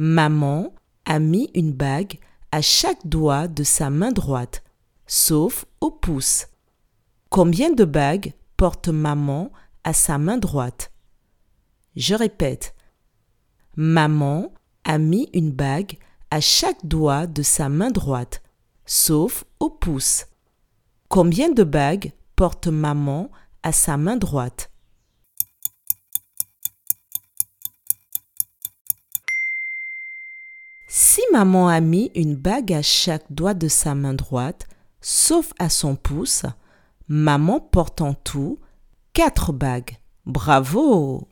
Maman a mis une bague à chaque doigt de sa main droite, sauf au pouce. Combien de bagues porte maman à sa main droite? Je répète. Maman a mis une bague à chaque doigt de sa main droite, sauf au pouce. Combien de bagues porte maman à sa main droite? Si maman a mis une bague à chaque doigt de sa main droite, sauf à son pouce, maman porte en tout quatre bagues. Bravo